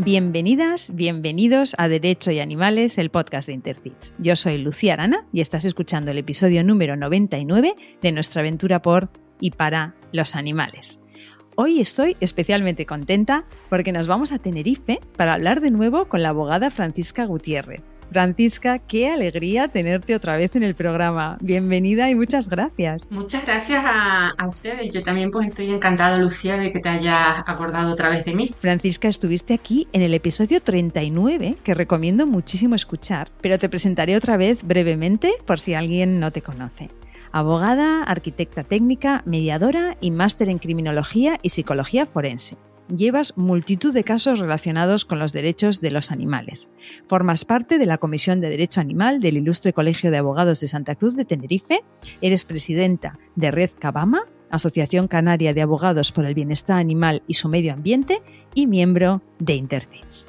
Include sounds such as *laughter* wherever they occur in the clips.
Bienvenidas, bienvenidos a Derecho y Animales, el podcast de Intercits. Yo soy Lucía Arana y estás escuchando el episodio número 99 de nuestra aventura por y para los animales. Hoy estoy especialmente contenta porque nos vamos a Tenerife para hablar de nuevo con la abogada Francisca Gutiérrez. Francisca, qué alegría tenerte otra vez en el programa. Bienvenida y muchas gracias. Muchas gracias a, ustedes. Yo también pues estoy encantada, Lucía, de que te hayas acordado otra vez de mí. Francisca, estuviste aquí en el episodio 39, que recomiendo muchísimo escuchar, pero te presentaré otra vez brevemente por si alguien no te conoce abogada, arquitecta técnica, mediadora y máster en criminología y psicología forense llevas multitud de casos relacionados con los derechos de los animales. Formas parte de la Comisión de Derecho Animal del Ilustre Colegio de Abogados de Santa Cruz de Tenerife, eres presidenta de Red Cabama, Asociación Canaria de Abogados por el Bienestar Animal y su Medio Ambiente, y miembro de Intercits.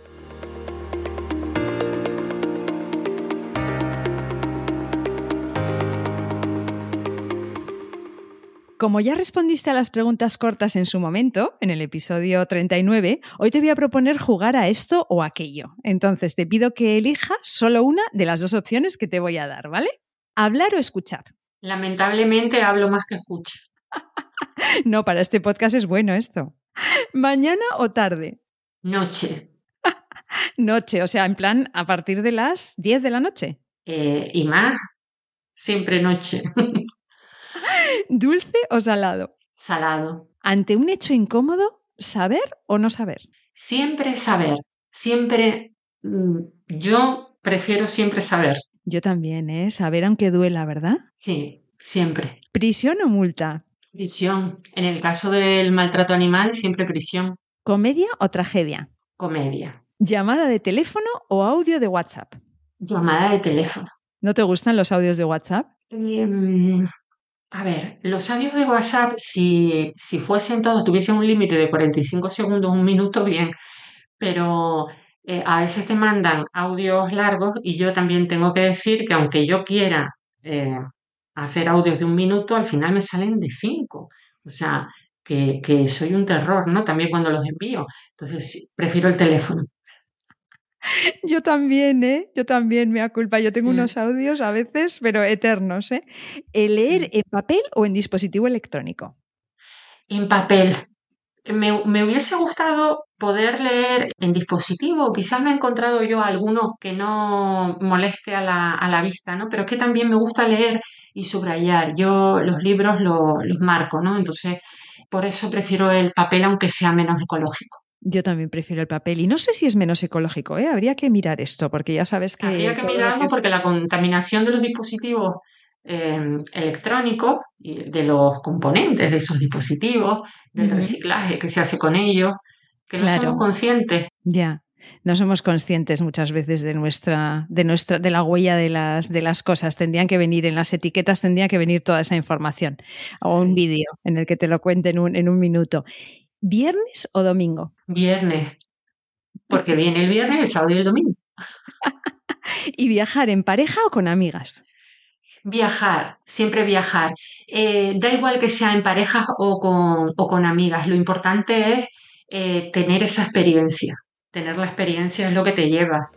Como ya respondiste a las preguntas cortas en su momento, en el episodio 39, hoy te voy a proponer jugar a esto o aquello. Entonces te pido que elijas solo una de las dos opciones que te voy a dar, ¿vale? ¿Hablar o escuchar? Lamentablemente hablo más que escucho. *laughs* no, para este podcast es bueno esto. ¿Mañana o tarde? Noche. *laughs* noche, o sea, en plan a partir de las 10 de la noche. Eh, y más, siempre noche. *laughs* ¿Dulce o salado? Salado. Ante un hecho incómodo, ¿saber o no saber? Siempre saber. Siempre. Mm, yo prefiero siempre saber. Yo también, ¿eh? Saber aunque duela, ¿verdad? Sí, siempre. ¿Prisión o multa? Prisión. En el caso del maltrato animal, siempre prisión. ¿Comedia o tragedia? Comedia. ¿Llamada de teléfono o audio de WhatsApp? Llamada de teléfono. ¿No te gustan los audios de WhatsApp? Em, a ver, los audios de WhatsApp, si, si fuesen todos, tuviesen un límite de 45 segundos, un minuto, bien, pero eh, a veces te mandan audios largos y yo también tengo que decir que aunque yo quiera eh, hacer audios de un minuto, al final me salen de cinco. O sea, que, que soy un terror, ¿no? También cuando los envío. Entonces, prefiero el teléfono. *laughs* Yo también, ¿eh? Yo también me da culpa. Yo tengo unos audios a veces, pero eternos, ¿eh? ¿Leer en papel o en dispositivo electrónico? En papel. Me, hubiese gustado poder leer en dispositivo, quizás me he encontrado yo alguno que no moleste a la, vista, ¿no? Pero es que también me gusta leer y subrayar. Yo los libros los marco, ¿no? Entonces, por eso prefiero el papel aunque sea menos ecológico. Yo también prefiero el papel y no sé si es menos ecológico, ¿eh? habría que mirar esto porque ya sabes que... Habría que mirarlo porque la contaminación de los dispositivos em, electrónicos y de los componentes de esos dispositivos, del reciclaje que se hace con ellos, que no somos conscientes. Ya. No somos conscientes muchas veces de nuestra, de nuestra, de la huella de las, de las cosas. Tendrían que venir en las etiquetas, tendría que venir toda esa información. O un vídeo en el que te lo cuente en un, en un minuto. ¿Viernes o domingo? Viernes. Porque viene el viernes, el sábado y el domingo. *laughs* ¿Y viajar en pareja o con amigas? Viajar, siempre viajar. Eh, da igual que sea en pareja o con, o con amigas. Lo importante es eh, tener esa experiencia. Tener la experiencia es lo que te lleva.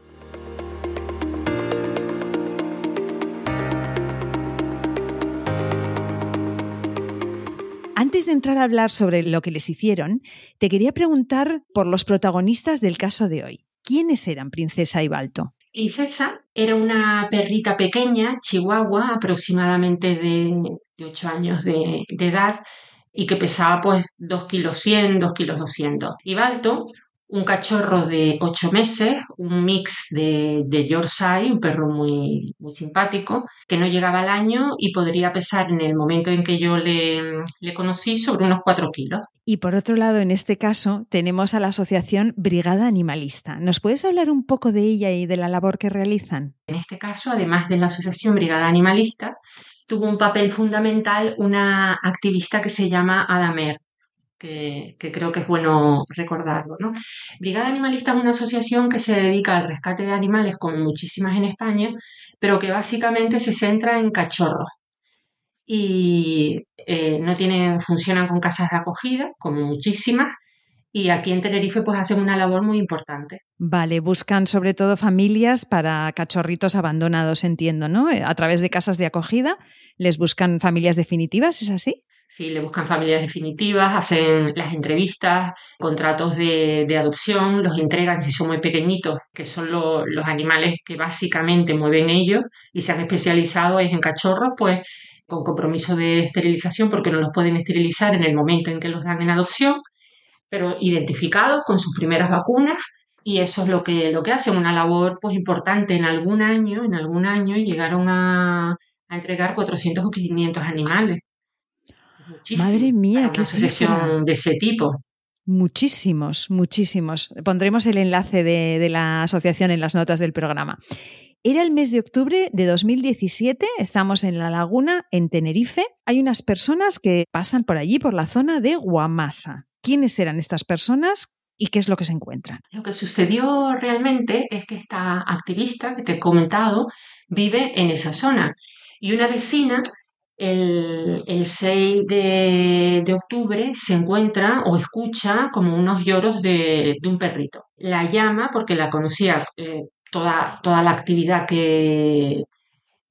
De entrar a hablar sobre lo que les hicieron, te quería preguntar por los protagonistas del caso de hoy. ¿Quiénes eran Princesa y Balto? Princesa era una perrita pequeña, chihuahua, aproximadamente de, 8 años de, edad, y que pesaba pues 2 kilos 100, 2 kilos 200. Y Balto un cachorro de ocho meses, un mix de, de Yorkshire, un perro muy, muy simpático, que no llegaba al año y podría pesar en el momento en que yo le, le conocí sobre unos cuatro kilos. Y por otro lado, en este caso, tenemos a la asociación Brigada Animalista. ¿Nos puedes hablar un poco de ella y de la labor que realizan? En este caso, además de la asociación Brigada Animalista, tuvo un papel fundamental una activista que se llama Adamer, que, creo que es bueno recordarlo. ¿no? Brigada Animalista es una asociación que se dedica al rescate de animales, como muchísimas en España, pero que básicamente se centra en cachorros. Y eh, no tienen, funcionan con casas de acogida, como muchísimas, y aquí en Tenerife pues hacen una labor muy importante. Vale, buscan sobre todo familias para cachorritos abandonados, entiendo, ¿no? A través de casas de acogida, les buscan familias definitivas, ¿es así? Sí, le buscan familias definitivas, hacen las entrevistas, contratos de, adopción, los entregan si son muy pequeñitos, que son los animales que básicamente mueven ellos y se han especializado en cachorros, pues con compromiso de esterilización porque no los pueden esterilizar en el momento en que los dan en adopción pero identificados con sus primeras vacunas y eso es lo que, lo que hacen, una labor pues importante en algún año, en algún año llegaron a, entregar 400 o 500 animales. Muchísimo Madre mía, qué asociación de ese tipo. Muchísimos, muchísimos. Pondremos el enlace de, de la asociación en las notas del programa. Era el mes de octubre de 2017, estamos en La Laguna, en Tenerife. Hay unas personas que pasan por allí, por la zona de Guamasa quiénes eran estas personas y qué es lo que se encuentran. Lo que sucedió realmente es que esta activista que te he comentado vive en esa zona y una vecina el, 6 de, octubre se encuentra o escucha como unos lloros de, un perrito. La llama porque la conocía eh, toda, toda la actividad que,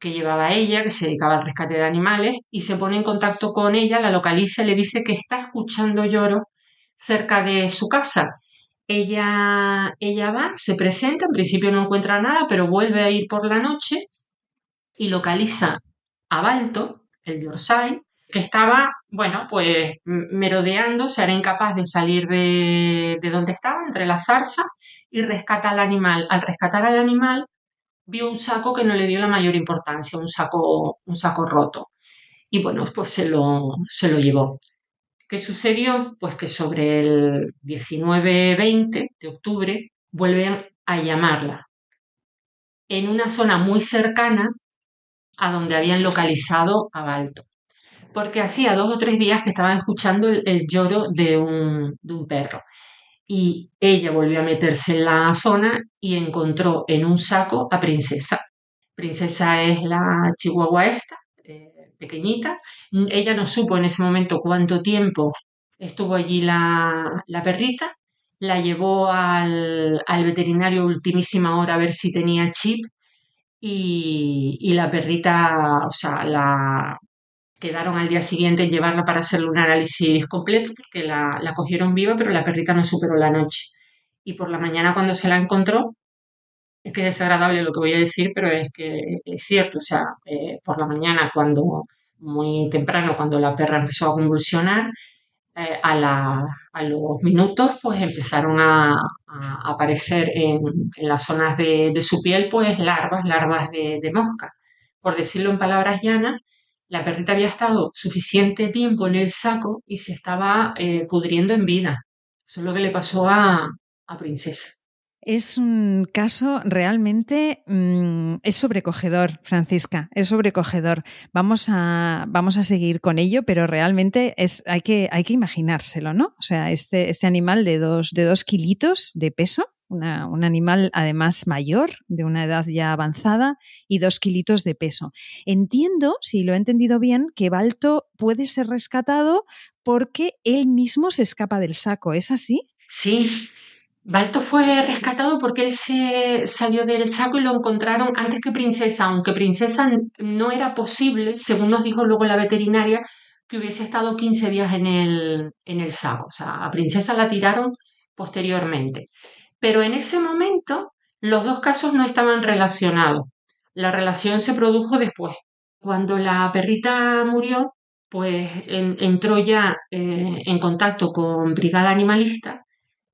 que llevaba ella, que se dedicaba al rescate de animales, y se pone en contacto con ella, la localiza y le dice que está escuchando lloros cerca de su casa. Ella, ella va, se presenta, en principio no encuentra nada, pero vuelve a ir por la noche y localiza a Balto, el Yorkshire, que estaba, bueno, pues merodeando, se hará incapaz de salir de, de donde estaba, entre las zarzas, y rescata al animal. Al rescatar al animal, vio un saco que no le dio la mayor importancia, un saco, un saco roto. Y bueno, pues se lo, se lo llevó. ¿Qué sucedió? Pues que sobre el 19-20 de octubre vuelven a llamarla en una zona muy cercana a donde habían localizado a Balto. Porque hacía dos o tres días que estaban escuchando el, lloro de un, de un perro. Y ella volvió a meterse en la zona y encontró en un saco a Princesa. Princesa es la chihuahua esta, pequeñita. Ella no supo en ese momento cuánto tiempo estuvo allí la, perrita. La llevó al, veterinario ultimísima hora a ver si tenía chip y, la perrita, o sea, la quedaron al día siguiente en llevarla para hacerle un análisis completo porque la, la cogieron viva, pero la perrita no superó la noche. Y por la mañana cuando se la encontró, es que es desagradable lo que voy a decir, pero es que es cierto, o sea, eh, por la mañana cuando, muy temprano, cuando la perra empezó a convulsionar, eh, a, los minutos pues empezaron a, aparecer en, las zonas de, su piel pues larvas, larvas de, mosca. Por decirlo en palabras llanas, la perrita había estado suficiente tiempo en el saco y se estaba eh, pudriendo en vida. Eso es lo que le pasó a Princesa. Es un caso realmente, mm, es sobrecogedor, Francisca, es sobrecogedor. Vamos a, vamos a seguir con ello, pero realmente es, hay, que, hay que imaginárselo, ¿no? O sea, este, este animal de dos, de dos kilitos de peso, un animal además mayor, de una edad ya avanzada, y dos kilitos de peso. Entiendo, si lo he entendido bien, que Balto puede ser rescatado porque él mismo se escapa del saco, ¿es así? Sí, Balto fue rescatado porque él se salió del saco y lo encontraron antes que Princesa, aunque Princesa no era posible, según nos dijo luego la veterinaria, que hubiese estado 15 días en el, en el saco. O sea, a Princesa la tiraron posteriormente. Pero en ese momento los dos casos no estaban relacionados. La relación se produjo después. Cuando la perrita murió, pues entró ya eh, en contacto con Brigada Animalista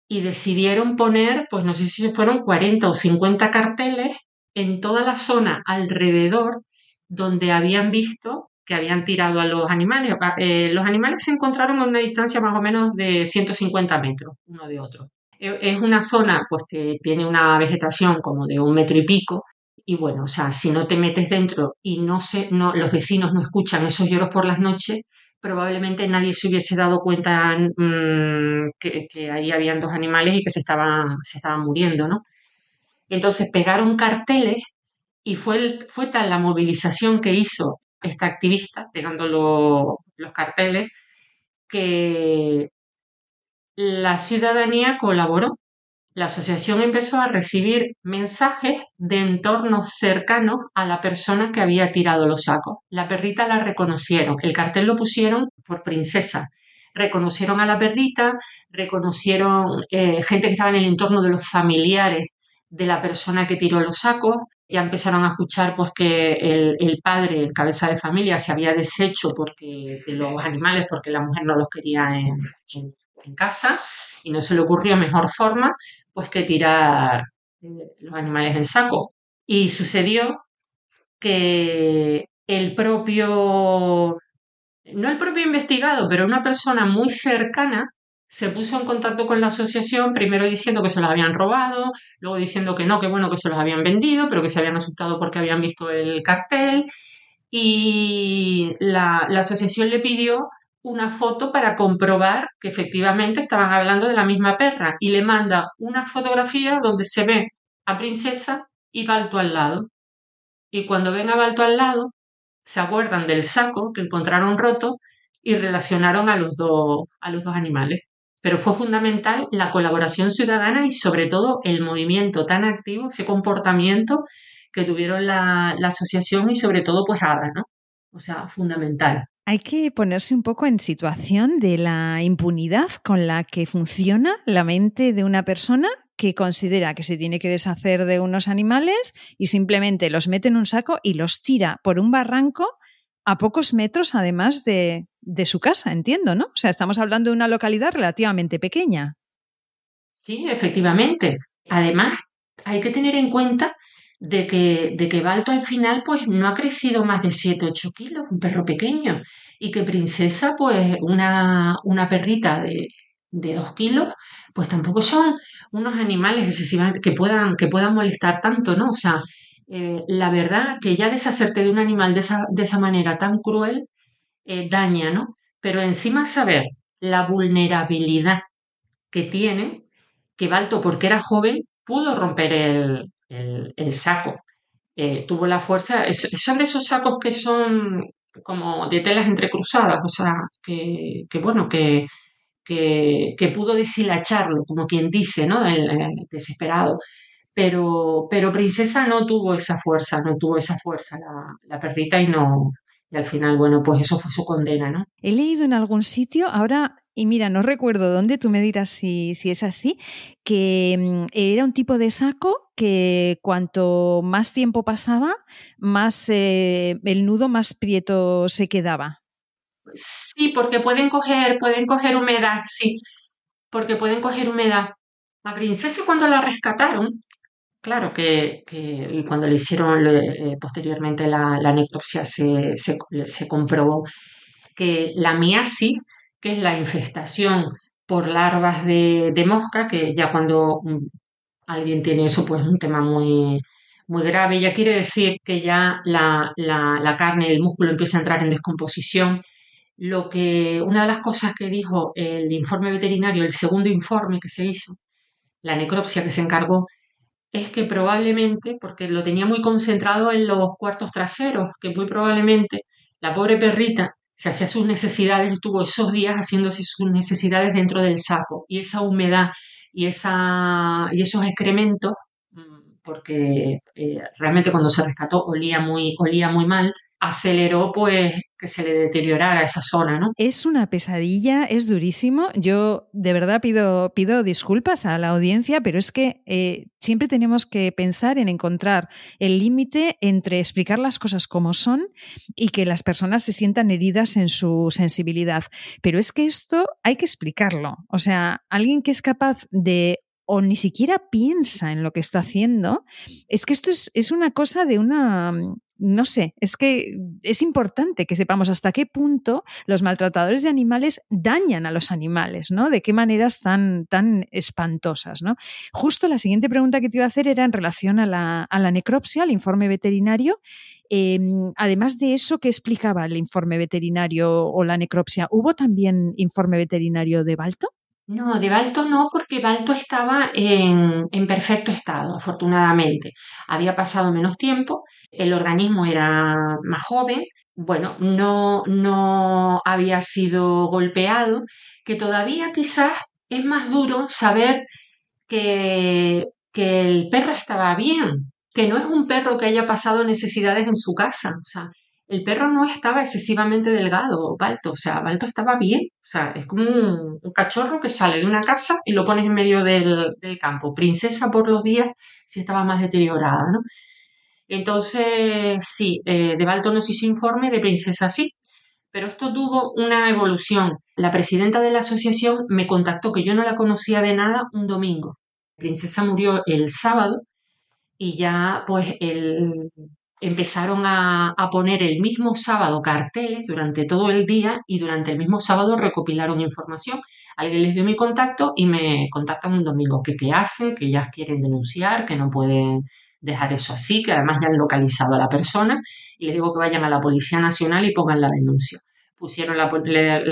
y decidieron poner, pues no sé si fueron 40 o 50 carteles en toda la zona alrededor donde habían visto que habían tirado a los animales. Ah, eh, los animales se encontraron a una distancia más o menos de 150 metros uno de otro. E, es una zona pues que tiene una vegetación como de un metro y pico y bueno, o sea, si no te metes dentro y no se, no, los vecinos no escuchan esos lloros por las noches, probablemente nadie se hubiese dado cuenta mm, que, ahí habían dos animales y que se estaban, se estaban muriendo, ¿no? Entonces pegaron carteles y fue, fue tal la movilización que hizo esta activista pegando los carteles que la ciudadanía colaboró. La asociación empezó a recibir mensajes de entornos cercanos a la persona que había tirado los sacos. La perrita la reconocieron, el cartel lo pusieron por princesa. Reconocieron a la perrita, reconocieron eh, gente que estaba en el entorno de los familiares de la persona que tiró los sacos. Ya empezaron a escuchar pues, que el, padre, el cabeza de familia, se había deshecho porque, de los animales porque la mujer no los quería en, en casa y no se le ocurrió mejor forma pues que tirar eh, los animales en saco. Y sucedió que el propio, no el propio investigado, pero una persona muy cercana se puso en contacto con la asociación, primero diciendo que se los habían robado, luego diciendo que no, que bueno, que se los habían vendido, pero que se habían asustado porque habían visto el cartel. Y la, la asociación le pidió una foto para comprobar que efectivamente estaban hablando de la misma perra y le manda una fotografía donde se ve a Princesa y Balto al lado. Y cuando ven a Balto al lado, se acuerdan del saco que encontraron roto y relacionaron a los dos, a los dos animales. Pero fue fundamental la colaboración ciudadana y sobre todo el movimiento tan activo, ese comportamiento que tuvieron la, la asociación y sobre todo pues Ada, ¿no? O sea, fundamental. Hay que ponerse un poco en situación de la impunidad con la que funciona la mente de una persona que considera que se tiene que deshacer de unos animales y simplemente los mete en un saco y los tira por un barranco a pocos metros además de, de su casa, entiendo, ¿no? O sea, estamos hablando de una localidad relativamente pequeña. Sí, efectivamente. Además, hay que tener en cuenta de que, de que Balto al final pues no ha crecido más de 7-8 kilos, un perro pequeño, y que Princesa pues una, una perrita de, de 2 kilos, pues tampoco son unos animales excesivamente que puedan, que puedan molestar tanto, ¿no? O sea, eh, la verdad que ya deshacerte de un animal de esa, de esa manera tan cruel eh, daña, ¿no? Pero encima saber la vulnerabilidad que tiene, que Balto, porque era joven, pudo romper el, el, saco. Eh, tuvo la fuerza, son esos sacos que son como de telas entrecruzadas, o sea, que, bueno, que, que, pudo deshilacharlo, como quien dice, ¿no? El, desesperado. Pero, pero Princesa no tuvo esa fuerza, no tuvo esa fuerza la, la perrita y no, y al final, bueno, pues eso fue su condena, ¿no? He leído en algún sitio, ahora y mira, no recuerdo dónde, tú me dirás si, si es así, que mm, era un tipo de saco que cuanto más tiempo pasaba, más eh, el nudo más prieto se quedaba. Sí, porque pueden coger, pueden coger humedad, sí, porque pueden coger humedad. La princesa cuando la rescataron, claro que, cuando le hicieron eh, posteriormente la, necropsia se, se comprobó que la miasis que es la infestación por larvas de, mosca, que ya cuando mm, alguien tiene eso, pues es un tema muy, muy grave. Ya quiere decir que ya la, la, carne, el músculo empieza a entrar en descomposición. Lo que, una de las cosas que dijo el informe veterinario, el segundo informe que se hizo, la necropsia que se encargó, es que probablemente, porque lo tenía muy concentrado en los cuartos traseros, que muy probablemente la pobre perrita se hacía sus necesidades, estuvo esos días haciéndose sus necesidades dentro del saco y esa humedad y, esa, y esos excrementos, mm, porque eh, realmente cuando se rescató olía muy, olía muy mal, aceleró pues que se le deteriorara esa zona, ¿no? Es una pesadilla, es durísimo. Yo de verdad pido, pido disculpas a la audiencia, pero es que eh, siempre tenemos que pensar en encontrar el límite entre explicar las cosas como son y que las personas se sientan heridas en su sensibilidad. Pero es que esto hay que explicarlo. O sea, alguien que es capaz de o ni siquiera piensa en lo que está haciendo, es que esto es, es una cosa de una no sé, es que es importante que sepamos hasta qué punto los maltratadores de animales dañan a los animales, ¿no? De qué maneras tan, tan espantosas, ¿no? Justo la siguiente pregunta que te iba a hacer era en relación a la, necropsia, al informe veterinario. Em, además de eso, ¿qué explicaba el informe veterinario o la necropsia? ¿Hubo también informe veterinario de Balto? No, de Balto no, porque Balto estaba en, perfecto estado, afortunadamente. Había pasado menos tiempo, el organismo era más joven, bueno, no, no había sido golpeado, que todavía quizás es más duro saber que, que el perro estaba bien, que no es un perro que haya pasado necesidades en su casa. O sea, el perro no estaba excesivamente delgado, Balto. O sea, Balto estaba bien. O sea, es como un, cachorro que sale de una casa y lo pones en medio del, campo. Princesa por los días si estaba más deteriorada, ¿no? Entonces, sí, eh, de Balto no se hizo informe, de Princesa sí. Pero esto tuvo una evolución. La presidenta de la asociación me contactó, que yo no la conocía de nada, un domingo. Princesa murió el sábado y ya pues el, empezaron a, poner el mismo sábado carteles durante todo el día y durante el mismo sábado recopilaron información. Alguien les dio mi contacto y me contactan un domingo que qué hacen, que ya quieren denunciar, que no pueden dejar eso así, que además ya han localizado a la persona y les digo que vayan a la Policía Nacional y pongan la denuncia. Pusieron la,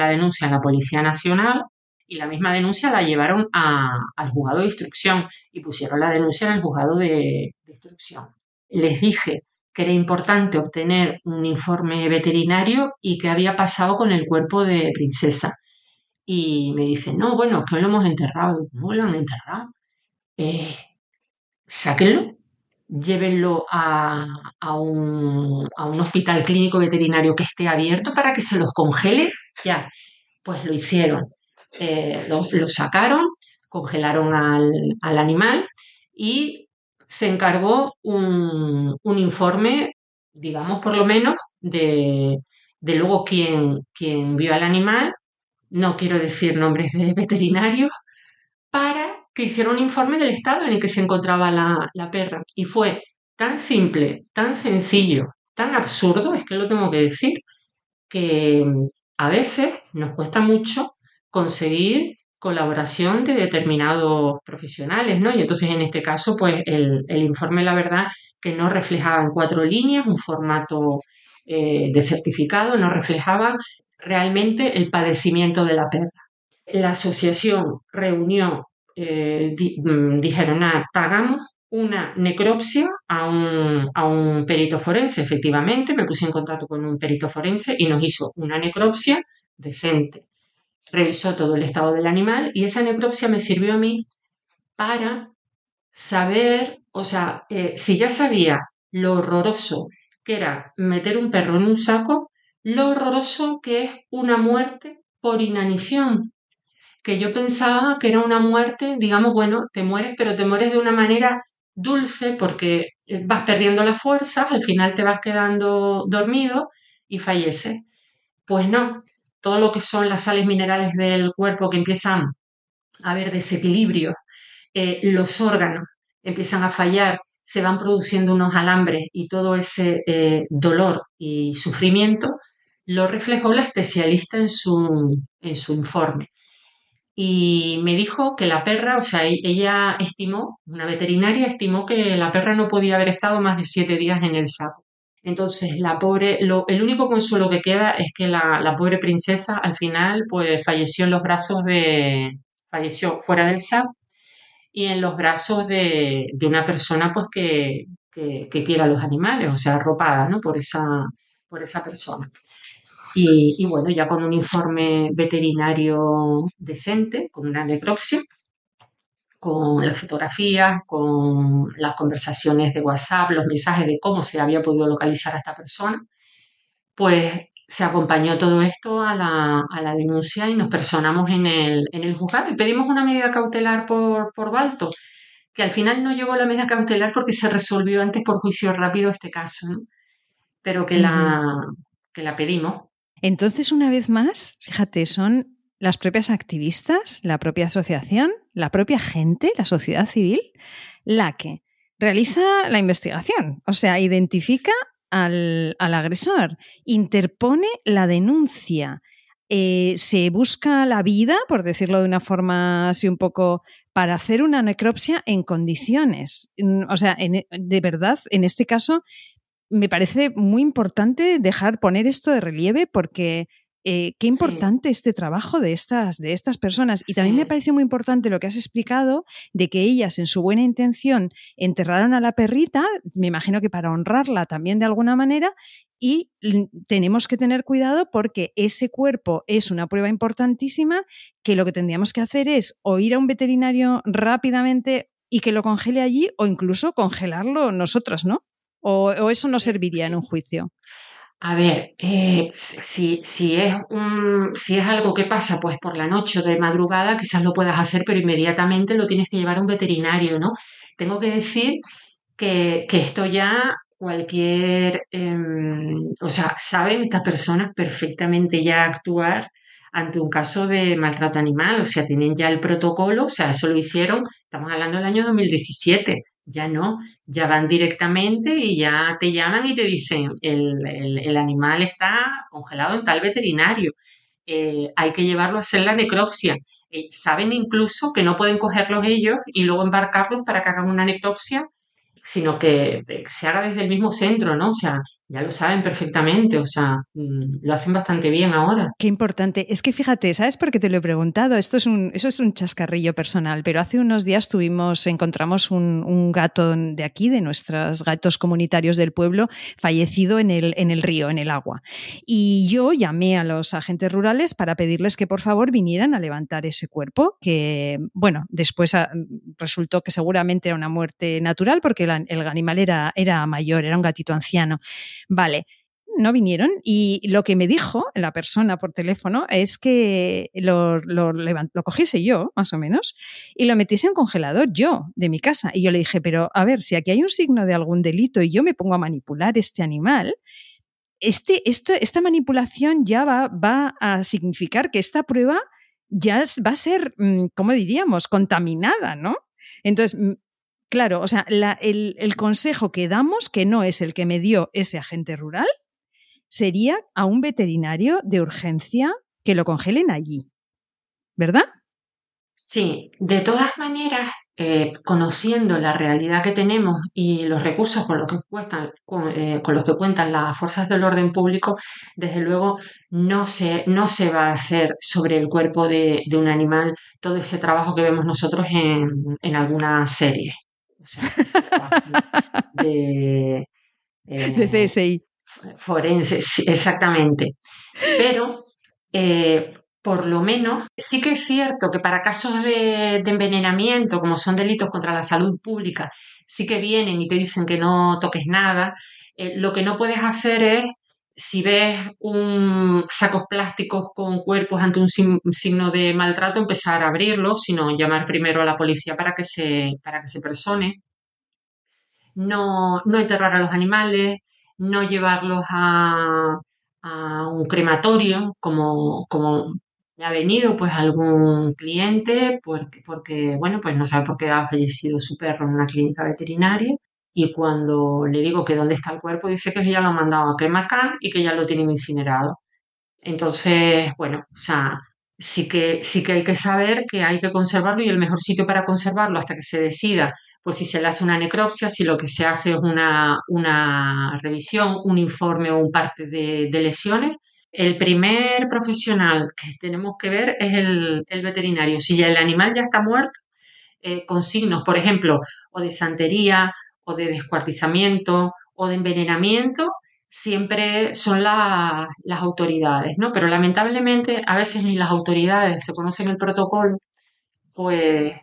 denuncia en la Policía Nacional y la misma denuncia la llevaron al juzgado de instrucción y pusieron la denuncia en el juzgado de instrucción. Les dije que era importante obtener un informe veterinario y qué había pasado con el cuerpo de Princesa. Y me dice, no, bueno, es que lo hemos enterrado. No lo han enterrado. Eh, sáquenlo, llévenlo a, un, hospital clínico veterinario que esté abierto para que se los congele. Ya, pues lo hicieron. Eh, lo, sacaron, congelaron al, al animal y se encargó un, informe, digamos por lo menos, de, luego quien, quien vio al animal, no quiero decir nombres de veterinarios, para que hiciera un informe del estado en el que se encontraba la, la perra. Y fue tan simple, tan sencillo, tan absurdo, es que lo tengo que decir, que a veces nos cuesta mucho conseguir colaboración de determinados profesionales, ¿no? Y entonces en este caso, pues el, informe, la verdad, que no reflejaba en cuatro líneas un formato eh, de certificado, no reflejaba realmente el padecimiento de la perra. La asociación reunió, eh, mm, dijeron, ah, pagamos una necropsia a un, a un perito forense, efectivamente, me puse en contacto con un perito forense y nos hizo una necropsia decente revisó todo el estado del animal y esa necropsia me sirvió a mí para saber, o sea, eh, si ya sabía lo horroroso que era meter un perro en un saco, lo horroroso que es una muerte por inanición, que yo pensaba que era una muerte, digamos, bueno, te mueres, pero te mueres de una manera dulce porque vas perdiendo la fuerza, al final te vas quedando dormido y falleces. Pues no, todo lo que son las sales minerales del cuerpo que empiezan a haber desequilibrio, eh, los órganos empiezan a fallar, se van produciendo unos alambres y todo ese eh, dolor y sufrimiento lo reflejó la especialista en su, en su informe. Y me dijo que la perra, o sea, e-, ella estimó, una veterinaria estimó que la perra no podía haber estado más de siete días en el saco. Entonces, la pobre, el único consuelo que queda es que la, pobre princesa al final pues falleció en los brazos de, falleció fuera del SAP y en los brazos de, una persona pues que, que, quiera a los animales, o sea, arropada, ¿no? Por esa, por esa persona. Y, y, bueno, ya con un informe veterinario decente, con una necropsia, con las fotografías, con las conversaciones de WhatsApp, los mensajes de cómo se había podido localizar a esta persona, pues se acompañó todo esto a la, denuncia y nos personamos en el, en el juzgado y pedimos una medida cautelar por, por Balto, que al final no llegó la medida cautelar porque se resolvió antes por juicio rápido este caso, pero que, la, que la pedimos. Entonces, una vez más, fíjate, son las propias activistas, la propia asociación, la propia gente, la sociedad civil, la que realiza la investigación, o sea, identifica al, agresor, interpone la denuncia, eh, se busca la vida, por decirlo de una forma así un poco, para hacer una necropsia en condiciones. Mm, o sea, de verdad, en este caso, me parece muy importante dejar poner esto de relieve porque eh, qué importante este trabajo de estas, de estas personas. Y también me parece muy importante lo que has explicado de que ellas, en su buena intención, enterraron a la perrita, me imagino que para honrarla también de alguna manera, y tenemos que tener cuidado porque ese cuerpo es una prueba importantísima que lo que tendríamos que hacer es o ir a un veterinario rápidamente y que lo congele allí o incluso congelarlo nosotras, ¿no? O, eso no serviría en un juicio. A ver, eh, si, si, es un, si es algo que pasa pues por la noche o de madrugada, quizás lo puedas hacer, pero inmediatamente lo tienes que llevar a un veterinario, ¿no? Tengo que decir que, que esto ya cualquier, em, o sea, saben estas personas perfectamente ya actuar ante un caso de maltrato animal, o sea, tienen ya el protocolo, o sea, eso lo hicieron, estamos hablando del año 2017, ya no, ya van directamente y ya te llaman y te dicen, el, animal está congelado en tal veterinario, eh, hay que llevarlo a hacer la necropsia. Eh, saben incluso que no pueden cogerlos ellos y luego embarcarlos para que hagan una necropsia sino que se haga desde el mismo centro, ¿no? O sea, ya lo saben perfectamente, o sea, mm, lo hacen bastante bien ahora. Qué importante. Es que fíjate, ¿sabes por qué te lo he preguntado? Esto es un, eso es un chascarrillo personal, pero hace unos días tuvimos, encontramos un, gato de aquí, de nuestros gatos comunitarios del pueblo, fallecido en el, en el río, en el agua. Y yo llamé a los agentes rurales para pedirles que por favor vinieran a levantar ese cuerpo, que, bueno, después ah, resultó que seguramente era una muerte natural porque la el animal era, era mayor, era un gatito anciano. Vale, no vinieron y lo que me dijo la persona por teléfono es que lo, lo, lo, cogiese yo, más o menos, y lo metiese en congelador yo, de mi casa. Y yo le dije, pero a ver, si aquí hay un signo de algún delito y yo me pongo a manipular este animal, este, esta manipulación ya va, va a significar que esta prueba ya va a ser, mm, ¿cómo diríamos?, contaminada, ¿no? Entonces, Claro, o sea, el, consejo que damos, que no es el que me dio ese agente rural, sería a un veterinario de urgencia que lo congelen allí. ¿Verdad? Sí, de todas maneras, eh, conociendo la realidad que tenemos y los recursos con los que eh, con, los que cuentan las fuerzas del orden público, desde luego no se, no se va a hacer sobre el cuerpo de, un animal todo ese trabajo que vemos nosotros en, en algunas series de, *laughs* de CSI. Eh, forense, exactamente. Pero eh, por lo menos sí que es cierto que para casos de, envenenamiento, como son delitos contra la salud pública, sí que vienen y te dicen que no toques nada. Eh, lo que no puedes hacer es si ves un sacos plásticos con cuerpos ante un signo de maltrato, empezar a abrirlos, sino llamar primero a la policía para que se, para que se persone. No, no enterrar a los animales, no llevarlos a, un crematorio, como, como me ha venido pues algún cliente porque, porque, bueno, pues no sabe por qué ha fallecido su perro en una clínica veterinaria y cuando le digo que dónde está el cuerpo, dice que ya lo han mandado a Cremacán y que ya lo tienen incinerado. Entonces, bueno, o sea, sí que, sí que hay que saber que hay que conservarlo y el mejor sitio para conservarlo hasta que se decida, pues si se le hace una necropsia, si lo que se hace es una, una revisión, un informe o un parte de, lesiones, el primer profesional que tenemos que ver es el, veterinario. Si ya el animal ya está muerto, eh, con signos, por ejemplo, o de santería, o de descuartizamiento o de envenenamiento siempre son las autoridades, ¿no? Pero lamentablemente a veces ni las autoridades se conocen el protocolo, pues,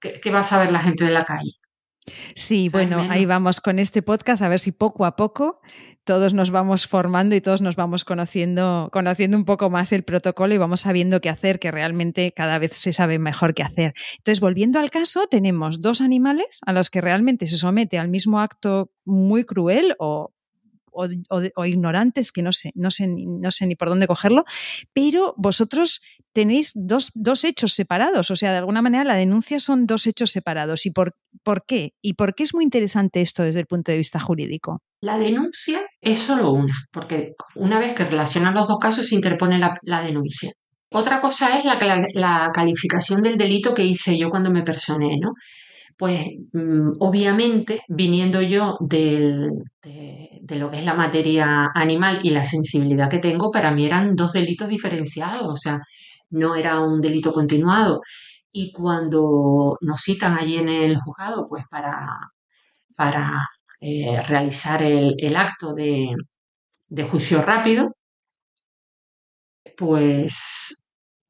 ¿qué, va a saber la gente de la calle? Sí, bueno, ahí vamos con este podcast a ver si poco a poco todos nos vamos formando y todos nos vamos conociendo, conociendo un poco más el protocolo y vamos sabiendo qué hacer, que realmente cada vez se sabe mejor qué hacer. Entonces, volviendo al caso, tenemos dos animales a los que realmente se somete al mismo acto muy cruel o o, ignorantes que no sé, no sé, no sé ni por dónde cogerlo, pero vosotros tenéis dos, hechos separados, o sea, de alguna manera la denuncia son dos hechos separados. ¿Y por, por qué? ¿Y por qué es muy interesante esto desde el punto de vista jurídico? La denuncia es solo una, porque una vez que relacionan los dos casos se interpone la, denuncia. Otra cosa es la, la, calificación del delito que hice yo cuando me personé, ¿no? Pues mm, obviamente viniendo yo de, de, lo que es la materia animal y la sensibilidad que tengo, para mí eran dos delitos diferenciados, o sea, no era un delito continuado. Y cuando nos citan allí en el juzgado, pues para, para eh, realizar el, acto de, juicio rápido, pues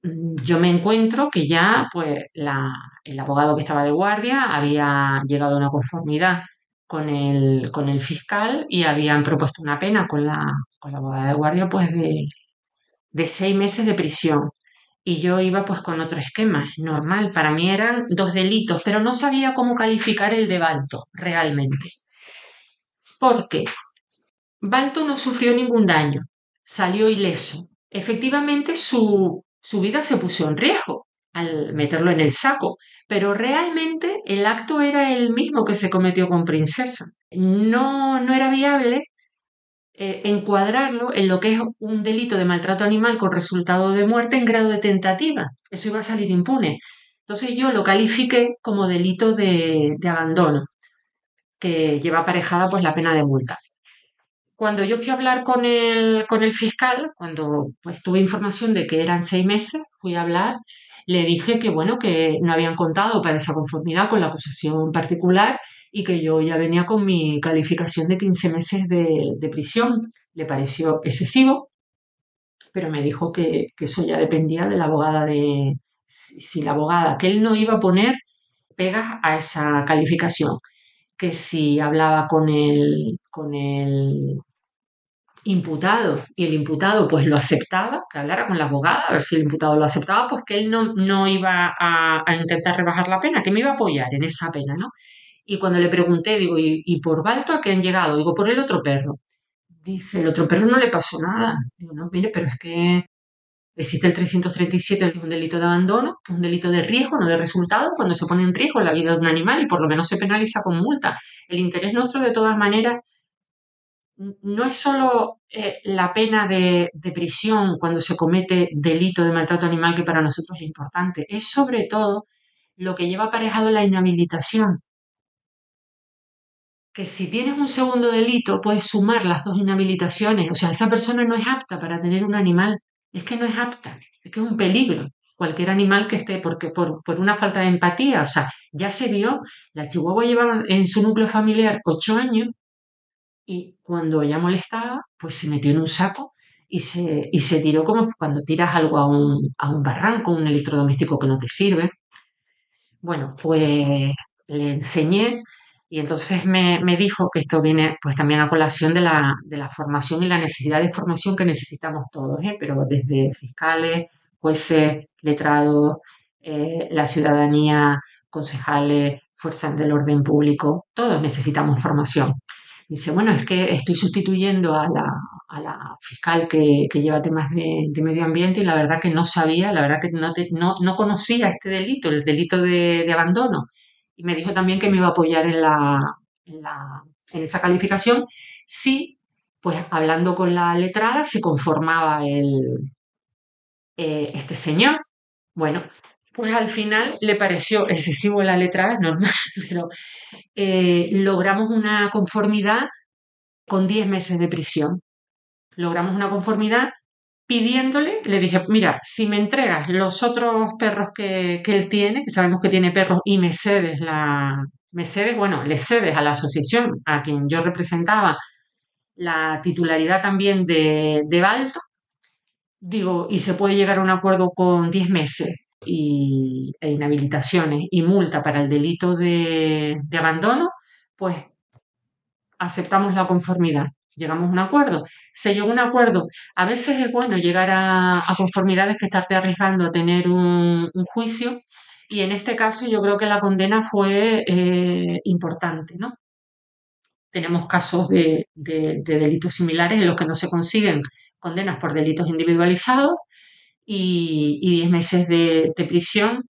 yo me encuentro que ya pues el abogado que estaba de guardia había llegado a una conformidad con el, con el fiscal y habían propuesto una pena con la, con la abogada de guardia pues de, de seis meses de prisión y yo iba pues con otro esquema, normal. Para mí eran dos delitos, pero no sabía cómo calificar el de Balto realmente. Porque Balto no sufrió ningún daño, salió ileso. Efectivamente su, su vida se puso en riesgo al meterlo en el saco, pero realmente el acto era el mismo que se cometió con Princesa. No, no era viable eh, encuadrarlo en lo que es un delito de maltrato animal con resultado de muerte en grado de tentativa. Eso iba a salir impune. Entonces yo lo califiqué como delito de, abandono, que lleva aparejada pues la pena de multa. Cuando yo fui a hablar con el, con el fiscal, cuando pues tuve información de que eran seis meses, fui a hablar, le dije que bueno, que no habían contado para esa conformidad con la acusación particular y que yo ya venía con mi calificación de 15 meses de, prisión. Le pareció excesivo, pero me dijo que, eso ya dependía de la abogada de si, la abogada, que él no iba a poner pegas a esa calificación, que si hablaba con el, con el imputado y el imputado pues lo aceptaba, que hablara con la abogada, a ver si el imputado lo aceptaba, pues que él no, no iba a, intentar rebajar la pena, que me iba a apoyar en esa pena, ¿no? Y cuando le pregunté, digo, ¿y, por Balto a qué han llegado? Digo, por el otro perro. Dice, el otro perro no le pasó nada. Digo, no, mire, pero es que existe el 337, es un delito de abandono, un delito de riesgo, no de resultado, cuando se pone en riesgo la vida de un animal y por lo menos se penaliza con multa. El interés nuestro, de todas maneras, no es solo eh, la pena de, prisión cuando se comete delito de maltrato animal, que para nosotros es importante, es sobre todo lo que lleva aparejado la inhabilitación que si tienes un segundo delito puedes sumar las dos inhabilitaciones. O sea, esa persona no es apta para tener un animal. Es que no es apta, es que es un peligro. Cualquier animal que esté, porque por, por una falta de empatía, o sea, ya se vio, la chihuahua llevaba en su núcleo familiar ocho años y cuando ella molestaba, pues se metió en un saco y se, y se tiró como cuando tiras algo a un, a un barranco, un electrodoméstico que no te sirve. Bueno, pues le enseñé y entonces me, dijo que esto viene pues también a colación de la, de la formación y la necesidad de formación que necesitamos todos, ¿eh? pero desde fiscales, jueces, letrados, eh, la ciudadanía, concejales, fuerzas del orden público, todos necesitamos formación. Dice, bueno, es que estoy sustituyendo a la, a la fiscal que, que, lleva temas de, medio ambiente y la verdad que no sabía, la verdad que no, no, no conocía este delito, el delito de, de abandono y me dijo también que me iba a apoyar en, la, en, esa calificación si, pues hablando con la letrada, se conformaba el, eh, este señor. Bueno, pues al final le pareció excesivo la letrada, normal, *laughs* pero eh, logramos una conformidad con 10 meses de prisión. Logramos una conformidad pidiéndole, le dije, mira, si me entregas los otros perros que, él tiene, que sabemos que tiene perros, y me cedes la, me cedes, bueno, le cedes a la asociación a quien yo representaba la titularidad también de, de Balto, digo, y se puede llegar a un acuerdo con 10 meses y, e inhabilitaciones y multa para el delito de, de abandono, pues aceptamos la conformidad llegamos a un acuerdo. Se llegó a un acuerdo. A veces es bueno llegar a, conformidades que estarte arriesgando a tener un, juicio y en este caso yo creo que la condena fue eh, importante, ¿no? Tenemos casos de, delitos similares en los que no se consiguen condenas por delitos individualizados y, y 10 meses de, de prisión.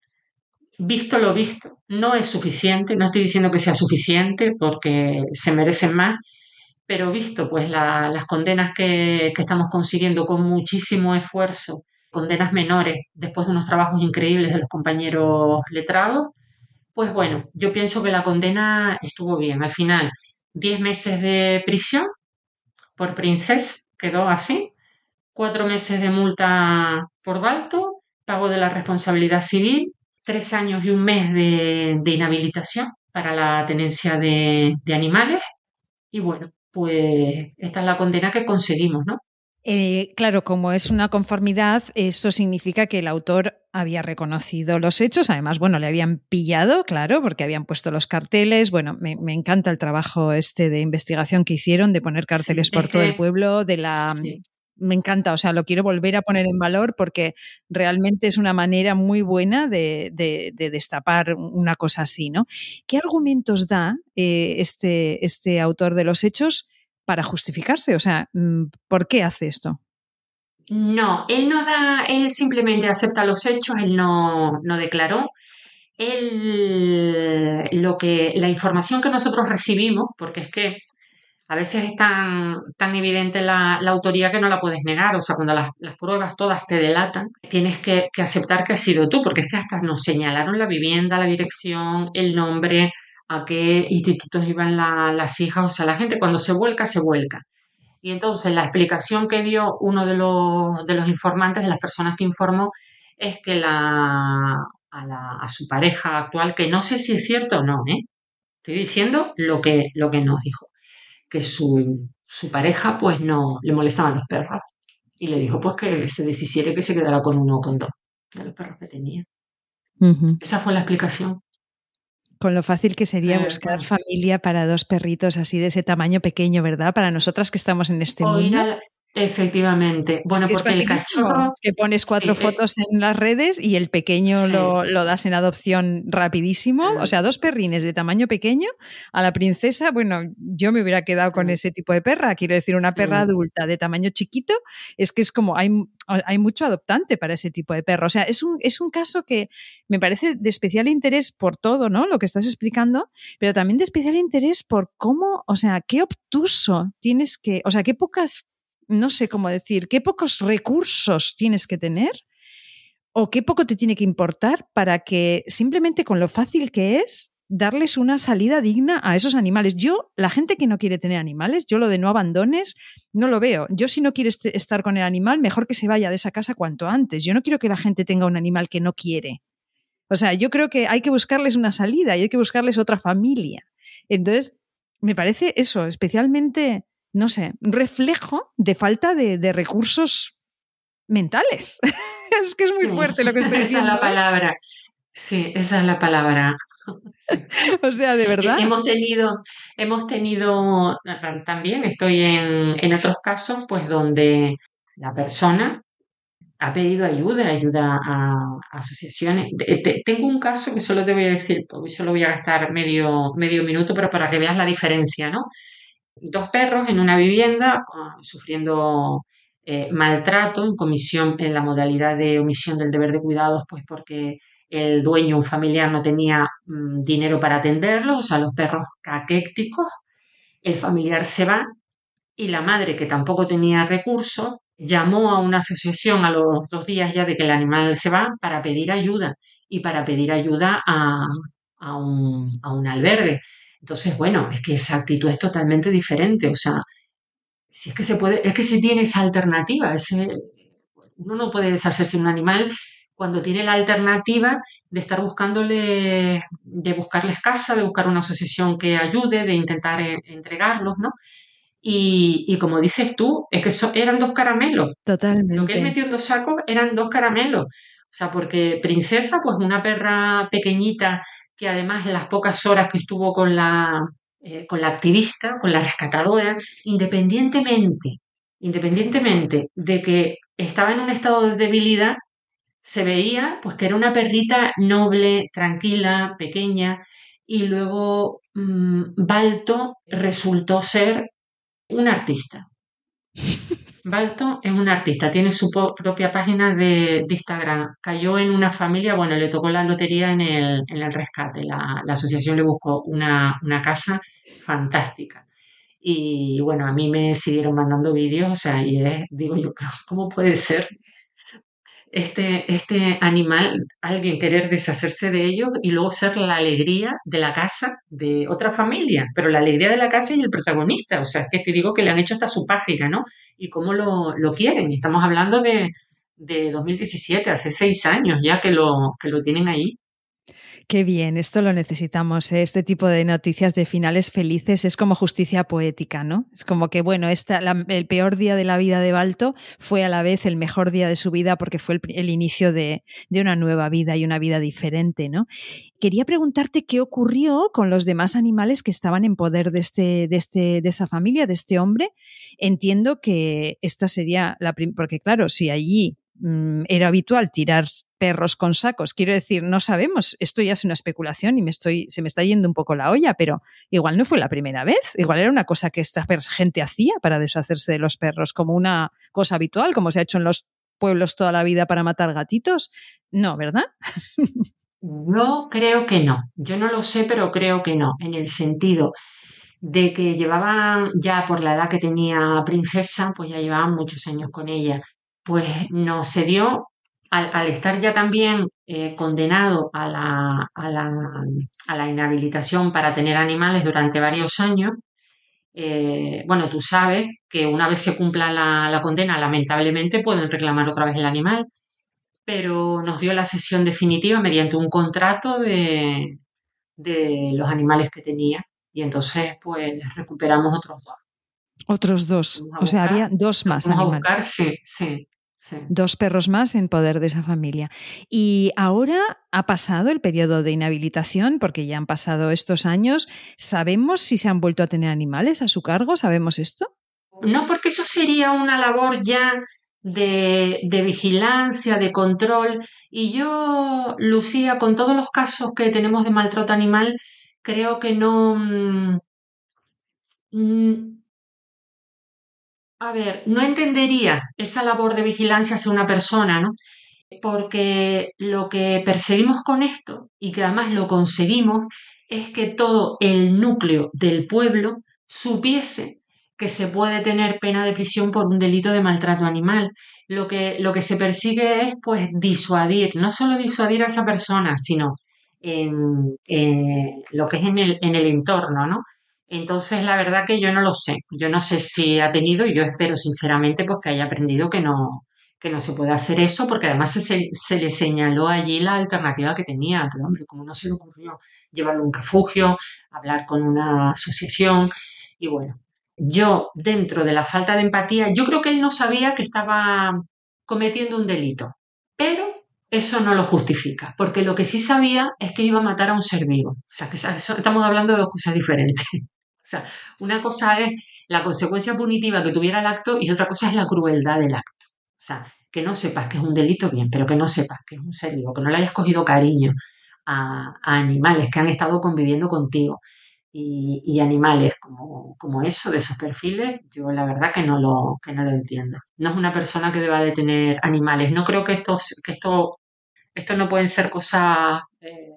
Visto lo visto, no es suficiente, no estoy diciendo que sea suficiente porque se merecen más, pero visto pues las condenas que, estamos consiguiendo con muchísimo esfuerzo, condenas menores después de unos trabajos increíbles de los compañeros letrados, Pues bueno, yo pienso que la condena estuvo bien. Al final, 10 meses de prisión por princesa, quedó así. Cuatro meses de multa por balto, pago de la responsabilidad civil, tres años y un mes de, inhabilitación para la tenencia de animales. Y bueno, pues esta es la condena que conseguimos, ¿no? Eh, claro, como es una conformidad, eso significa que el autor había reconocido los hechos. Además, bueno, le habían pillado, claro, porque habían puesto los carteles. Bueno, me, encanta el trabajo este de investigación que hicieron, de poner carteles por todo el pueblo, de la. Me encanta, o sea, lo quiero volver a poner en valor porque realmente es una manera muy buena de, destapar una cosa así, ¿no? ¿Qué argumentos da eh, este, este autor de los hechos para justificarse? O sea, mm, ¿por qué hace esto? No, él no da, él simplemente acepta los hechos, él no, no declaró. Él, lo que, la información que nosotros recibimos, porque es que a veces es tan, tan evidente la, autoría que no la puedes negar, o sea, cuando las, pruebas todas te delatan, tienes que, que, aceptar que has sido tú, porque es que hasta nos señalaron la vivienda, la dirección, el nombre, a qué institutos iban las hijas, o sea, la gente cuando se vuelca, se vuelca. Y entonces la explicación que dio uno de los, de los informantes, de las personas que informó, es que la, a, su pareja actual, que no sé si es cierto o no, ¿eh? estoy diciendo lo que, lo que nos dijo, que su, su pareja pues no le molestaban los perros y le dijo pues que se deshiciera que se quedara con uno o con dos de los perros que tenía. Esa fue la explicación. Con lo fácil que sería buscar familia para dos perritos así de ese tamaño pequeño, ¿verdad? Para nosotras que estamos en este mundo. Efectivamente. Bueno, porque el cachorro. Que pones cuatro fotos en las redes y el pequeño lo, das en adopción rapidísimo. O sea, dos perrines de tamaño pequeño. A la princesa, bueno, yo me hubiera quedado con ese tipo de perra. Quiero decir, una perra adulta de tamaño chiquito, es que es como hay, hay mucho adoptante para ese tipo de perro. O sea, es un, es un caso que me parece de especial interés por todo, ¿no? Lo que estás explicando, pero también de especial interés por cómo, o sea, qué obtuso tienes que, o sea, qué pocas no sé cómo decir, qué pocos recursos tienes que tener o qué poco te tiene que importar para que simplemente con lo fácil que es darles una salida digna a esos animales. Yo, la gente que no quiere tener animales, yo lo de no abandones, no lo veo. Yo si no quieres estar con el animal, mejor que se vaya de esa casa cuanto antes. Yo no quiero que la gente tenga un animal que no quiere. O sea, yo creo que hay que buscarles una salida y hay que buscarles otra familia. Entonces, me parece eso, especialmente no sé, reflejo de falta de, recursos mentales. *laughs* es que es muy fuerte lo que estoy diciendo. Esa es la palabra. Sí, esa es la palabra. *laughs* O sea, de verdad. Hemos tenido, hemos tenido también, estoy en, en otros casos, pues donde la persona ha pedido ayuda, ayuda a, asociaciones. tengo un caso que solo te voy a decir, solo voy a gastar medio, medio minuto, pero para que veas la diferencia, ¿no? Dos perros en una vivienda ah, sufriendo eh, maltrato en comisión en la modalidad de omisión del deber de cuidados, pues porque el dueño, un familiar, no tenía mm, dinero para atenderlos, o sea, los perros caquécticos. El familiar se va y la madre, que tampoco tenía recursos, llamó a una asociación a los dos días ya de que el animal se va para pedir ayuda y para pedir ayuda a, a un, a un albergue. Entonces, bueno, es que esa actitud es totalmente diferente. O sea, si es que se puede, es que si tiene esa alternativa, ese, uno no puede deshacerse de un animal cuando tiene la alternativa de estar buscándole, de buscarles casa, de buscar una asociación que ayude, de intentar eh, entregarlos, ¿no? Y, como dices tú, es que eran dos caramelos. Totalmente. Lo que él metió en dos sacos eran dos caramelos. O sea, porque Princesa, pues una perra pequeñita que además en las pocas horas que estuvo con la, eh, con la activista, con la rescatadora, independientemente, independientemente de que estaba en un estado de debilidad, se veía pues que era una perrita noble, tranquila, pequeña, y luego mm, Balto resultó ser un artista. Balto es un artista, tiene su propia página de, Instagram. Cayó en una familia, bueno, le tocó la lotería en el, en el rescate. La, asociación le buscó una, casa fantástica. Y bueno, a mí me siguieron mandando vídeos, o sea, y es, digo yo, *laughs* ¿cómo puede ser? Este, este animal, alguien querer deshacerse de ellos y luego ser la alegría de la casa de otra familia, pero la alegría de la casa y el protagonista, o sea, es que te digo que le han hecho hasta su página, ¿no? Y cómo lo, lo quieren, estamos hablando de, de 2017, hace seis años ya que lo, que lo tienen ahí. Qué bien, esto lo necesitamos. ¿eh? Este tipo de noticias de finales felices es como justicia poética, ¿no? Es como que, bueno, el peor día de la vida de Balto fue a la vez el mejor día de su vida porque fue el, inicio de, una nueva vida y una vida diferente, ¿no? Quería preguntarte qué ocurrió con los demás animales que estaban en poder de, este, de, este, de esa familia, de este hombre. Entiendo que esta sería la porque claro, si allí era habitual tirar perros con sacos. Quiero decir, no sabemos, esto ya es una especulación y me estoy, se me está yendo un poco la olla, pero igual no fue la primera vez, igual era una cosa que esta gente hacía para deshacerse de los perros, como una cosa habitual, como se ha hecho en los pueblos toda la vida para matar gatitos. No, ¿verdad? No, creo que no. Yo no lo sé, pero creo que no, en el sentido de que llevaban ya por la edad que tenía princesa, pues ya llevaban muchos años con ella pues no se dio al, estar ya también eh, condenado a la, a, la, a la, inhabilitación para tener animales durante varios años, eh, bueno, tú sabes que una vez se cumpla la, condena, lamentablemente pueden reclamar otra vez el animal, pero nos dio la sesión definitiva mediante un contrato de, de los animales que tenía y entonces pues recuperamos otros dos. Otros dos, o sea, había dos más. Vamos a buscar, sí, sí. Dos perros más en poder de esa familia. Y ahora ha pasado el periodo de inhabilitación, porque ya han pasado estos años. ¿Sabemos si se han vuelto a tener animales a su cargo? ¿Sabemos esto? No, porque eso sería una labor ya de, de, vigilancia, de control. Y yo, Lucía, con todos los casos que tenemos de maltrato animal, creo que no... Mm, mm, a ver, no entendería esa labor de vigilancia hacia una persona, ¿no? Porque lo que perseguimos con esto, y que además lo conseguimos, es que todo el núcleo del pueblo supiese que se puede tener pena de prisión por un delito de maltrato animal. Lo que, lo que se persigue es pues disuadir, no solo disuadir a esa persona, sino en, lo que es en el, en el entorno, ¿no? Entonces, la verdad que yo no lo sé. Yo no sé si ha tenido, y yo espero sinceramente pues, que haya aprendido que no, que no se puede hacer eso, porque además se, se, le señaló allí la alternativa que tenía. Pero, hombre, como no se le ocurrió llevarlo a un refugio, hablar con una asociación, y bueno, yo, dentro de la falta de empatía, yo creo que él no sabía que estaba cometiendo un delito, pero eso no lo justifica, porque lo que sí sabía es que iba a matar a un ser vivo. O sea, que estamos hablando de dos cosas diferentes. O sea, una cosa es la consecuencia punitiva que tuviera el acto y otra cosa es la crueldad del acto. O sea, que no sepas que es un delito bien, pero que no sepas que es un ser vivo, que no le hayas cogido cariño a, animales que han estado conviviendo contigo. Y, animales como, eso, de esos perfiles, yo la verdad que no, lo, que no lo entiendo. No es una persona que deba de tener animales. No creo que, esto, que esto, esto no pueden ser cosas eh,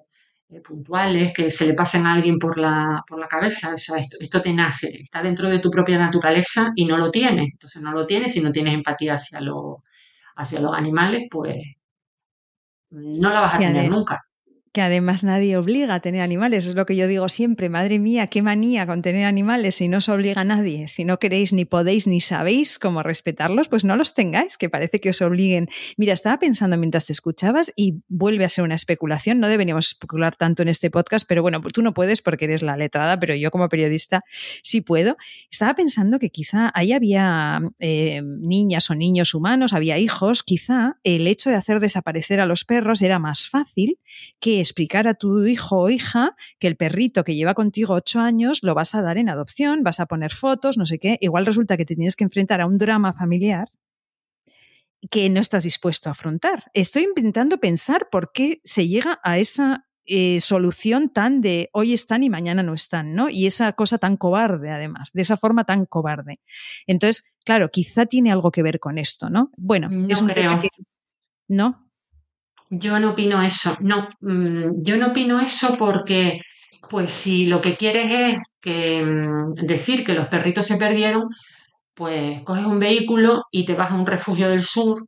puntuales que se le pasen a alguien por la, por la cabeza. esto, esto, te nace, está dentro de tu propia naturaleza y no lo tienes. Entonces no lo tienes y no tienes empatía hacia, hacia los animales, pues no la vas a tener nunca además nadie obliga a tener animales. Es lo que yo digo siempre, madre mía, qué manía con tener animales si no os obliga a nadie. Si no queréis, ni podéis, ni sabéis cómo respetarlos, pues no los tengáis, que parece que os obliguen. Mira, estaba pensando mientras te escuchabas y vuelve a ser una especulación. No deberíamos especular tanto en este podcast, pero bueno, tú no puedes porque eres la letrada, pero yo como periodista sí puedo. Estaba pensando que quizá ahí había eh, niñas o niños humanos, había hijos, quizá el hecho de hacer desaparecer a los perros era más fácil que explicar a tu hijo o hija que el perrito que lleva contigo ocho años lo vas a dar en adopción, vas a poner fotos, no sé qué. Igual resulta que te tienes que enfrentar a un drama familiar que no estás dispuesto a afrontar. Estoy intentando pensar por qué se llega a esa eh, solución tan de hoy están y mañana no están, ¿no? Y esa cosa tan cobarde, además, de esa forma tan cobarde. Entonces, claro, quizá tiene algo que ver con esto, ¿no? Bueno, es un creo. que. ¿No? Yo no opino eso, no, mm, yo no opino eso porque, pues si lo que quieres es que, mm, decir que los perritos se perdieron, pues coges un vehículo y te vas a un refugio del sur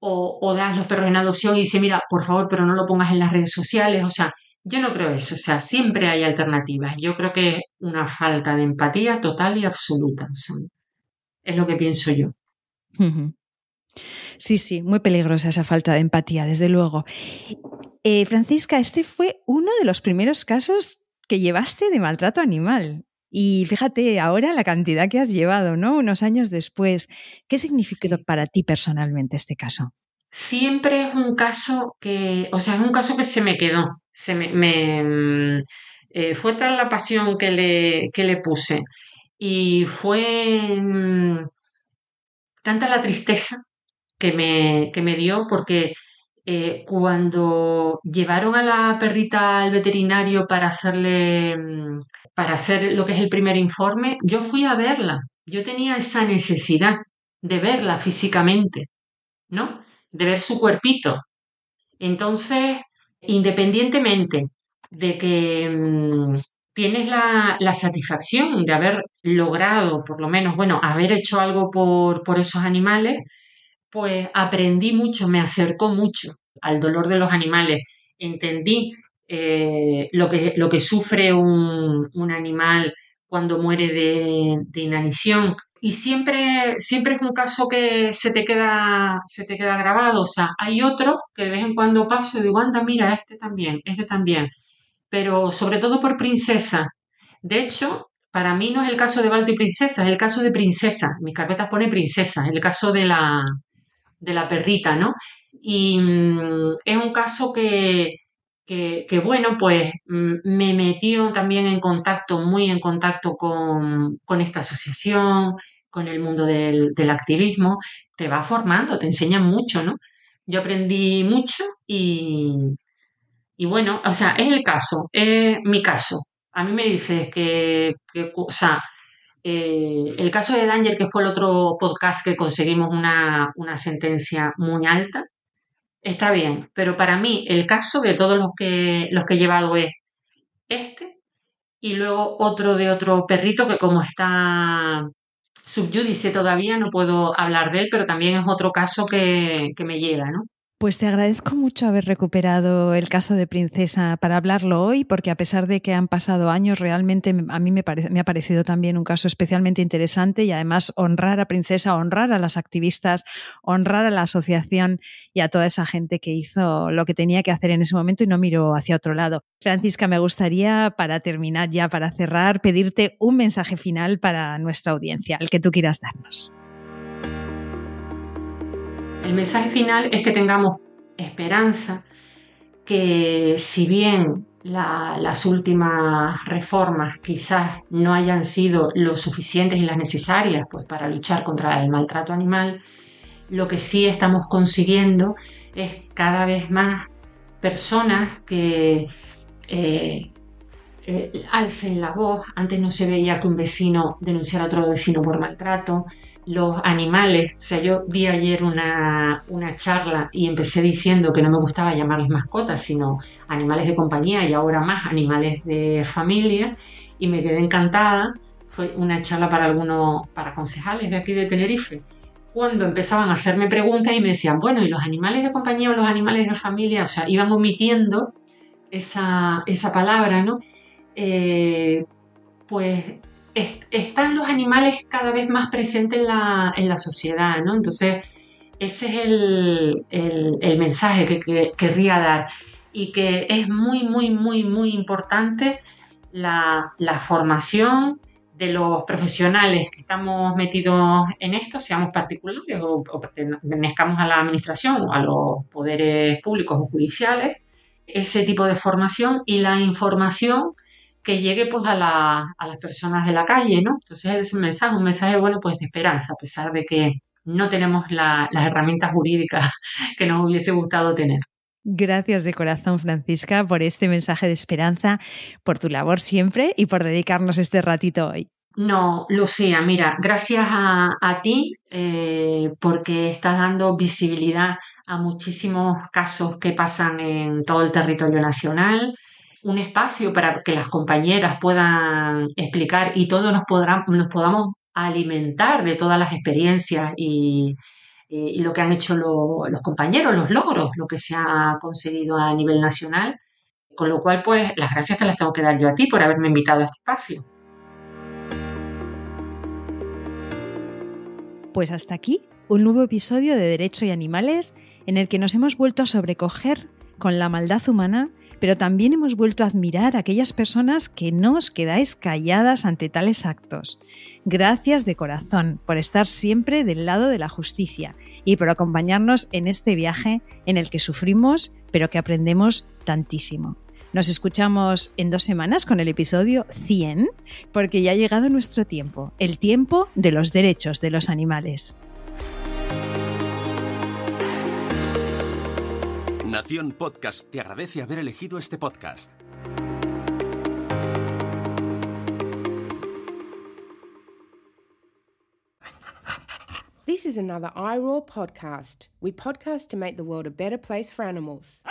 o, o das los perros en adopción y dice, mira, por favor, pero no lo pongas en las redes sociales. O sea, yo no creo eso. O sea, siempre hay alternativas. Yo creo que es una falta de empatía total y absoluta. es lo que pienso yo. Sí, sí, muy peligrosa esa falta de empatía, desde luego. Eh, Francisca, este fue uno de los primeros casos que llevaste de maltrato animal. Y fíjate ahora la cantidad que has llevado, ¿no? Unos años después. ¿Qué significó para ti personalmente este caso? Siempre es un caso que, o sea, es un caso que se me quedó. Se me, mm, eh, fue tal la pasión que le, que le puse y fue mm, tanta la tristeza que me, que me dio porque eh, cuando llevaron a la perrita al veterinario para hacerle, mm, para hacer lo que es el primer informe, yo fui a verla. Yo tenía esa necesidad de verla físicamente, ¿no? De ver su cuerpito. Entonces, independientemente de que mm, tienes la, la, satisfacción de haber logrado, por lo menos, bueno, haber hecho algo por, por esos animales, pues aprendí mucho, me acercó mucho al dolor de los animales, entendí eh, lo, que, lo que sufre un, animal cuando muere de, inanición. Y siempre, siempre es un caso que se te queda, se te queda grabado. O sea, hay otros que de vez en cuando paso y digo, anda, mira, este también, este también. Pero sobre todo por princesa. De hecho, para mí no es el caso de Balto y Princesa, es el caso de Princesa. Mis carpetas pone Princesa, es el caso de la, de la perrita, ¿no? Y mm, es un caso que, que, bueno, pues mm, me metió también en contacto, muy en contacto con, esta asociación, con el mundo del, activismo, te va formando, te enseña mucho, ¿no? Yo aprendí mucho y, y bueno, o sea, es el caso, es mi caso. A mí me dices que, que o sea, eh, el caso de Danger, que fue el otro podcast que conseguimos una, sentencia muy alta, está bien, pero para mí el caso de todos los que, los que he llevado es este y luego otro de otro perrito que como está subyúdice todavía no puedo hablar de él, pero también es otro caso que, que me llega, ¿no? Pues te agradezco mucho haber recuperado el caso de Princesa para hablarlo hoy, porque a pesar de que han pasado años, realmente a mí me, me, ha parecido también un caso especialmente interesante y además honrar a Princesa, honrar a las activistas, honrar a la asociación y a toda esa gente que hizo lo que tenía que hacer en ese momento y no miró hacia otro lado. Francisca, me gustaría, para terminar ya, para cerrar, pedirte un mensaje final para nuestra audiencia, el que tú quieras darnos. El mensaje final es que tengamos esperanza, que si bien las últimas reformas quizás no hayan sido lo suficientes y las necesarias pues, para luchar contra el maltrato animal, lo que sí estamos consiguiendo es cada vez más personas que eh, eh, alcen la voz. Antes no se veía que un vecino denunciara a otro vecino por maltrato los animales, o sea, yo vi ayer una, charla y empecé diciendo que no me gustaba llamarles mascotas, sino animales de compañía y ahora más animales de familia y me quedé encantada. Fue una charla para algunos, para concejales de aquí de Tenerife, cuando empezaban a hacerme preguntas y me decían, bueno, ¿y los animales de compañía o los animales de familia? O sea, iban omitiendo esa, palabra, ¿no? Eh, pues están los animales cada vez más presentes en la, sociedad, ¿no? Entonces, ese es el, mensaje que, querría dar y que es muy, muy, muy, muy importante la, formación de los profesionales que estamos metidos en esto, seamos particulares o, o pertenezcamos a la administración o a los poderes públicos o judiciales, ese tipo de formación y la información que llegue pues a, las personas de la calle, ¿no? Entonces es un mensaje, un mensaje bueno pues de esperanza, a pesar de que no tenemos las herramientas jurídicas *laughs* que nos hubiese gustado tener. Gracias de corazón, Francisca, por este mensaje de esperanza, por tu labor siempre y por dedicarnos este ratito hoy. No, Lucía, mira, gracias a, ti eh, porque estás dando visibilidad a muchísimos casos que pasan en todo el territorio nacional, un espacio para que las compañeras puedan explicar y todos nos, podamos alimentar de todas las experiencias y y lo que han hecho los compañeros, los logros, lo que se ha conseguido a nivel nacional. Con lo cual, pues las gracias te las tengo que dar yo a ti por haberme invitado a este espacio. Pues hasta aquí un nuevo episodio de Derecho y Animales en el que nos hemos vuelto a sobrecoger con la maldad humana, pero también hemos vuelto a admirar a aquellas personas que no os quedáis calladas ante tales actos. Gracias de corazón por estar siempre del lado de la justicia y por acompañarnos en este viaje en el que sufrimos, pero que aprendemos tantísimo. Nos escuchamos en dos semanas con el episodio 100, porque ya ha llegado nuestro tiempo, el tiempo de los derechos de los animales. Nación Podcast te agradece haber elegido este podcast. This is another iRaw podcast. We podcast to make the world a better place for animals.